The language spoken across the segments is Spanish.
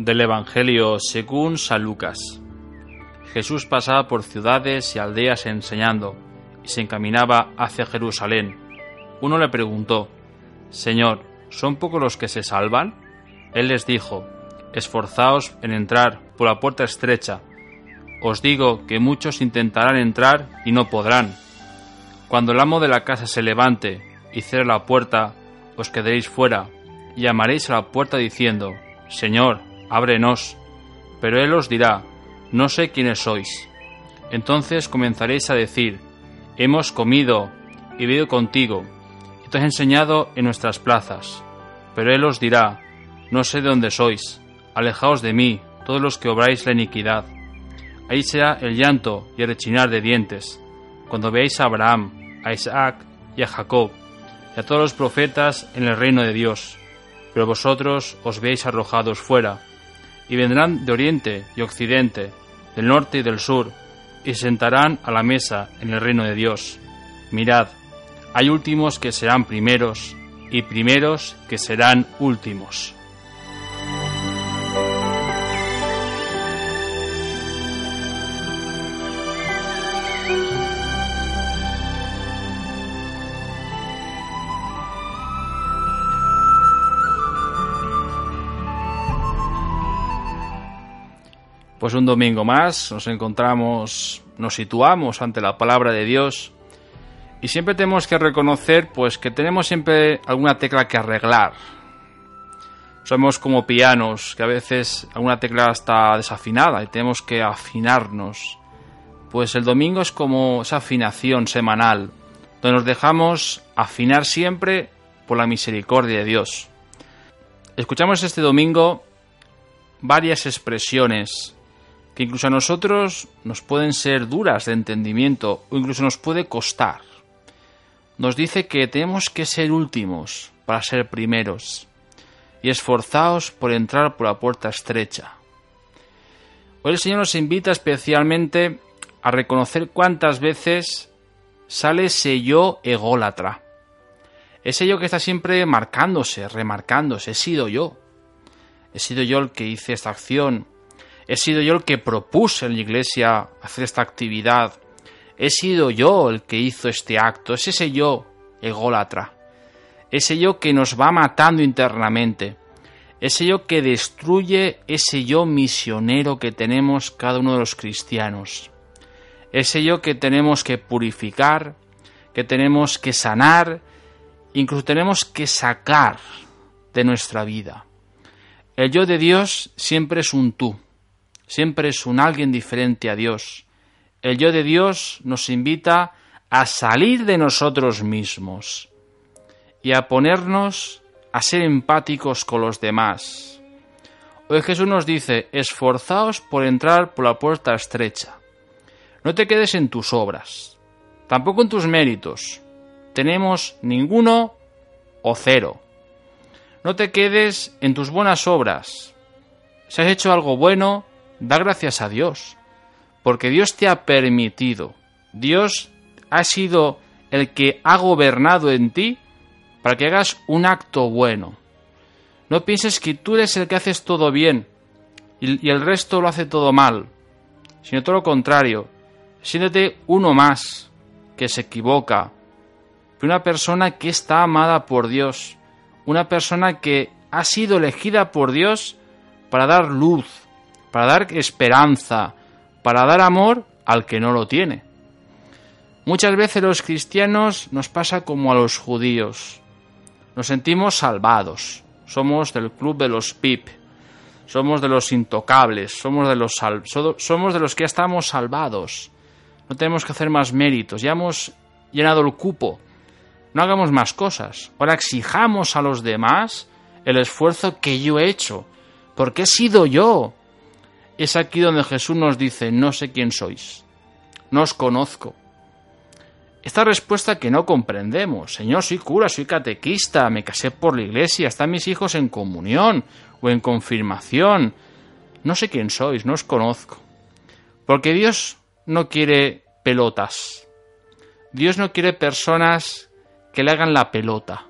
Del Evangelio según San Lucas. Jesús pasaba por ciudades y aldeas enseñando, y se encaminaba hacia Jerusalén. Uno le preguntó, Señor, ¿son pocos los que se salvan? Él les dijo, Esforzaos en entrar por la puerta estrecha. Os digo que muchos intentarán entrar y no podrán. Cuando el amo de la casa se levante y cierre la puerta, os quedaréis fuera, y llamaréis a la puerta diciendo, Señor, ábrenos. Pero él os dirá, no sé quiénes sois. Entonces comenzaréis a decir, hemos comido y bebido contigo, y te has enseñado en nuestras plazas. Pero él os dirá, no sé de dónde sois, alejaos de mí, todos los que obráis la iniquidad. Ahí será el llanto y el rechinar de dientes, cuando veáis a Abraham, a Isaac y a Jacob, y a todos los profetas en el reino de Dios, pero vosotros os veis arrojados fuera y vendrán de oriente y occidente, del norte y del sur, y se sentarán a la mesa en el reino de Dios. Mirad, hay últimos que serán primeros, y primeros que serán últimos. Pues un domingo más nos encontramos, nos situamos ante la palabra de Dios y siempre tenemos que reconocer pues que tenemos siempre alguna tecla que arreglar. Somos como pianos, que a veces alguna tecla está desafinada y tenemos que afinarnos. Pues el domingo es como esa afinación semanal, donde nos dejamos afinar siempre por la misericordia de Dios. Escuchamos este domingo varias expresiones que incluso a nosotros nos pueden ser duras de entendimiento o incluso nos puede costar. Nos dice que tenemos que ser últimos para ser primeros y esforzaos por entrar por la puerta estrecha. Hoy el Señor nos invita especialmente a reconocer cuántas veces sale ese yo ególatra. Ese yo que está siempre marcándose, remarcándose, he sido yo. He sido yo el que hice esta acción, He sido yo el que propuse en la iglesia hacer esta actividad. He sido yo el que hizo este acto. Es ese yo ególatra. Ese yo que nos va matando internamente. Ese yo que destruye ese yo misionero que tenemos cada uno de los cristianos. Ese yo que tenemos que purificar, que tenemos que sanar, incluso tenemos que sacar de nuestra vida. El yo de Dios siempre es un tú siempre es un alguien diferente a Dios. El yo de Dios nos invita a salir de nosotros mismos y a ponernos a ser empáticos con los demás. Hoy Jesús nos dice, esforzaos por entrar por la puerta estrecha. No te quedes en tus obras, tampoco en tus méritos. Tenemos ninguno o cero. No te quedes en tus buenas obras. Si has hecho algo bueno, da gracias a Dios, porque Dios te ha permitido, Dios ha sido el que ha gobernado en ti para que hagas un acto bueno. No pienses que tú eres el que haces todo bien y, el resto lo hace todo mal, sino todo lo contrario. Siéntete uno más que se equivoca, una persona que está amada por Dios, una persona que ha sido elegida por Dios para dar luz, para dar esperanza, para dar amor al que no lo tiene. Muchas veces los cristianos nos pasa como a los judíos. Nos sentimos salvados. Somos del club de los pip. Somos de los intocables. Somos de los, somos de los que ya estamos salvados. No tenemos que hacer más méritos. Ya hemos llenado el cupo. No hagamos más cosas. Ahora exijamos a los demás el esfuerzo que yo he hecho. Porque he sido yo es aquí donde Jesús nos dice, no sé quién sois, no os conozco. Esta respuesta que no comprendemos, Señor, soy cura, soy catequista, me casé por la iglesia, están mis hijos en comunión o en confirmación, no sé quién sois, no os conozco. Porque Dios no quiere pelotas, Dios no quiere personas que le hagan la pelota,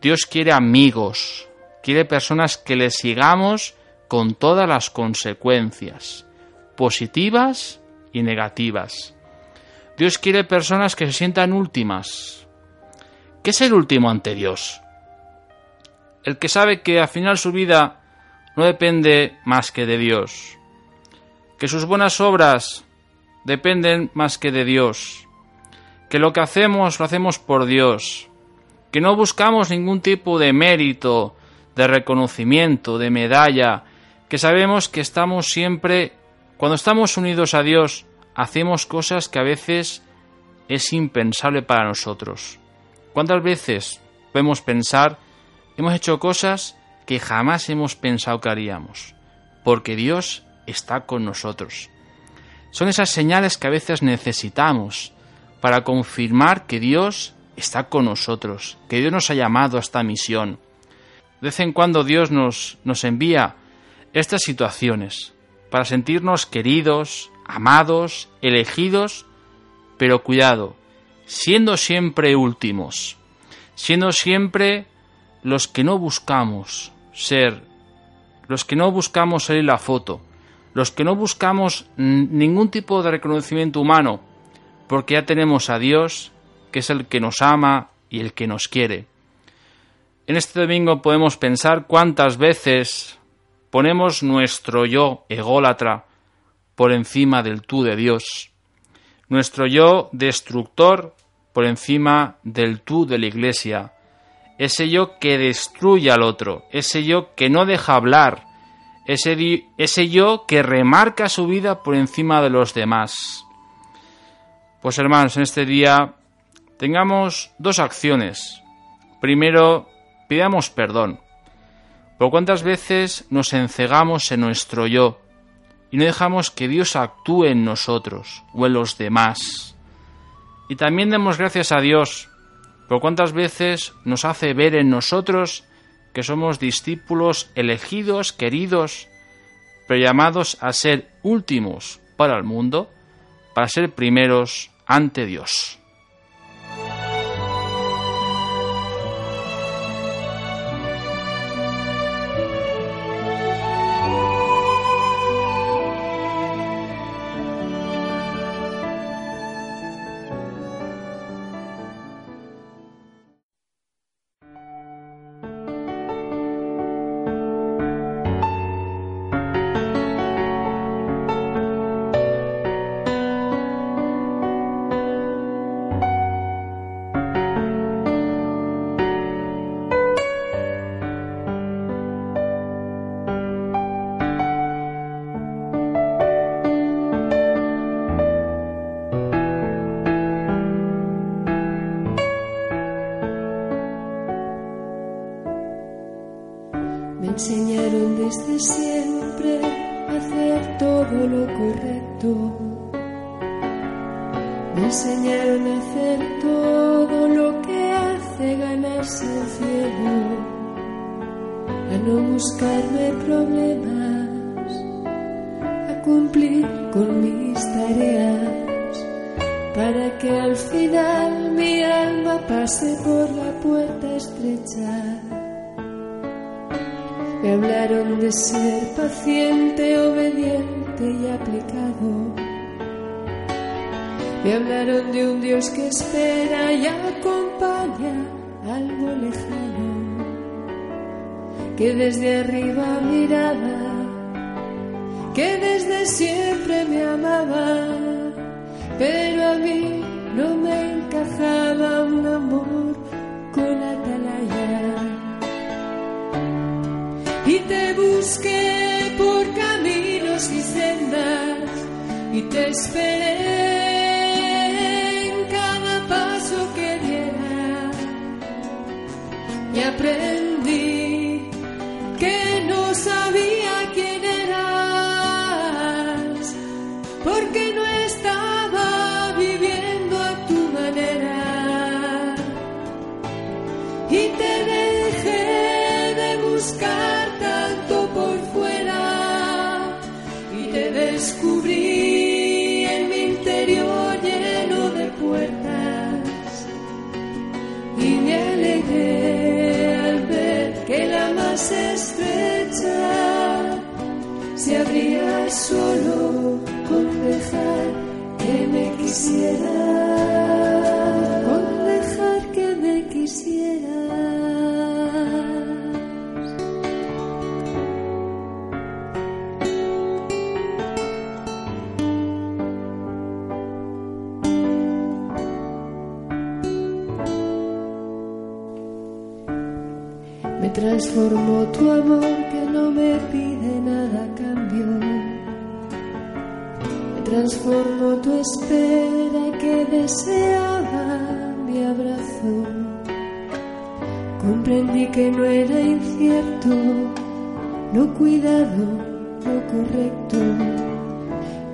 Dios quiere amigos, quiere personas que le sigamos con todas las consecuencias, positivas y negativas. Dios quiere personas que se sientan últimas. ¿Qué es el último ante Dios? El que sabe que al final su vida no depende más que de Dios, que sus buenas obras dependen más que de Dios, que lo que hacemos lo hacemos por Dios, que no buscamos ningún tipo de mérito, de reconocimiento, de medalla, que sabemos que estamos siempre, cuando estamos unidos a Dios, hacemos cosas que a veces es impensable para nosotros. ¿Cuántas veces podemos pensar, hemos hecho cosas que jamás hemos pensado que haríamos? Porque Dios está con nosotros. Son esas señales que a veces necesitamos para confirmar que Dios está con nosotros, que Dios nos ha llamado a esta misión. De vez en cuando Dios nos, nos envía estas situaciones para sentirnos queridos, amados, elegidos, pero cuidado, siendo siempre últimos, siendo siempre los que no buscamos ser, los que no buscamos salir la foto, los que no buscamos ningún tipo de reconocimiento humano, porque ya tenemos a Dios, que es el que nos ama y el que nos quiere. En este domingo podemos pensar cuántas veces ponemos nuestro yo ególatra por encima del tú de Dios, nuestro yo destructor por encima del tú de la Iglesia, ese yo que destruye al otro, ese yo que no deja hablar, ese, ese yo que remarca su vida por encima de los demás. Pues hermanos, en este día tengamos dos acciones. Primero, pidamos perdón. Por cuántas veces nos encegamos en nuestro yo, y no dejamos que Dios actúe en nosotros o en los demás. Y también demos gracias a Dios por cuántas veces nos hace ver en nosotros que somos discípulos elegidos, queridos, pero llamados a ser últimos para el mundo, para ser primeros ante Dios. Hacer todo lo que hace ganarse el cielo, a no buscarme problemas, a cumplir con mis tareas, para que al final mi alma pase por la puerta estrecha. Me hablaron de ser paciente, obediente Me hablaron de un Dios que espera y acompaña algo lejano, que desde arriba miraba, que desde siempre me amaba, pero a mí no me encajaba un amor con atalaya. Y te busqué por caminos y sendas y te esperé y se abría solo con dejar que me quisiera, Me transformó tu amor que no me pide nada cambio. Me transformó tu espera que deseaba mi abrazo. Comprendí que no era incierto, no cuidado, lo correcto.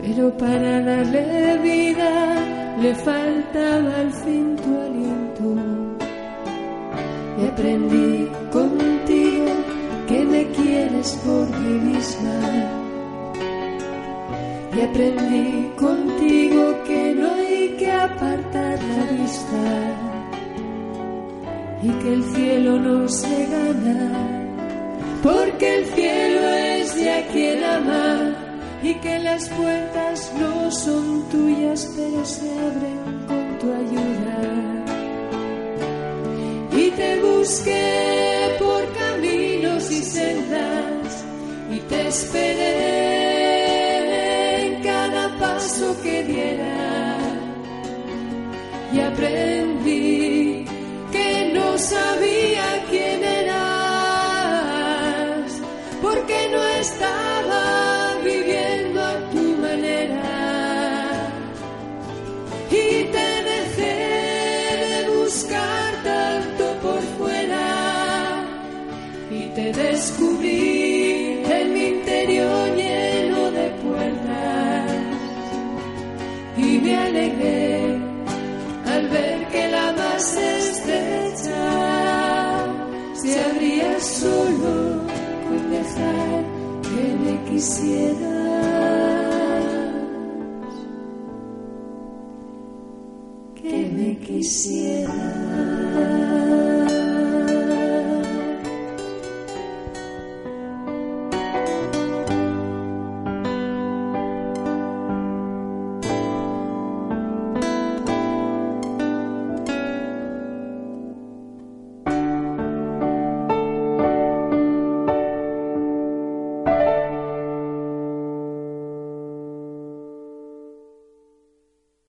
Pero para darle vida le faltaba al fin tu aliento y aprendí quieres por mí misma. Y aprendí contigo que no hay que apartar la vista. Y que el cielo no se gana, porque el cielo es de a quien ama. Y que las puertas no son tuyas pero se abren con tu ayuda. Y te busqué esperé en cada paso que diera. Y aprendí que no sabía quién eras porque no estaba viviendo a tu manera. Y te dejé de buscar tanto por fuera y te descubrí solo con dejar que me quisieras. Que me quisieras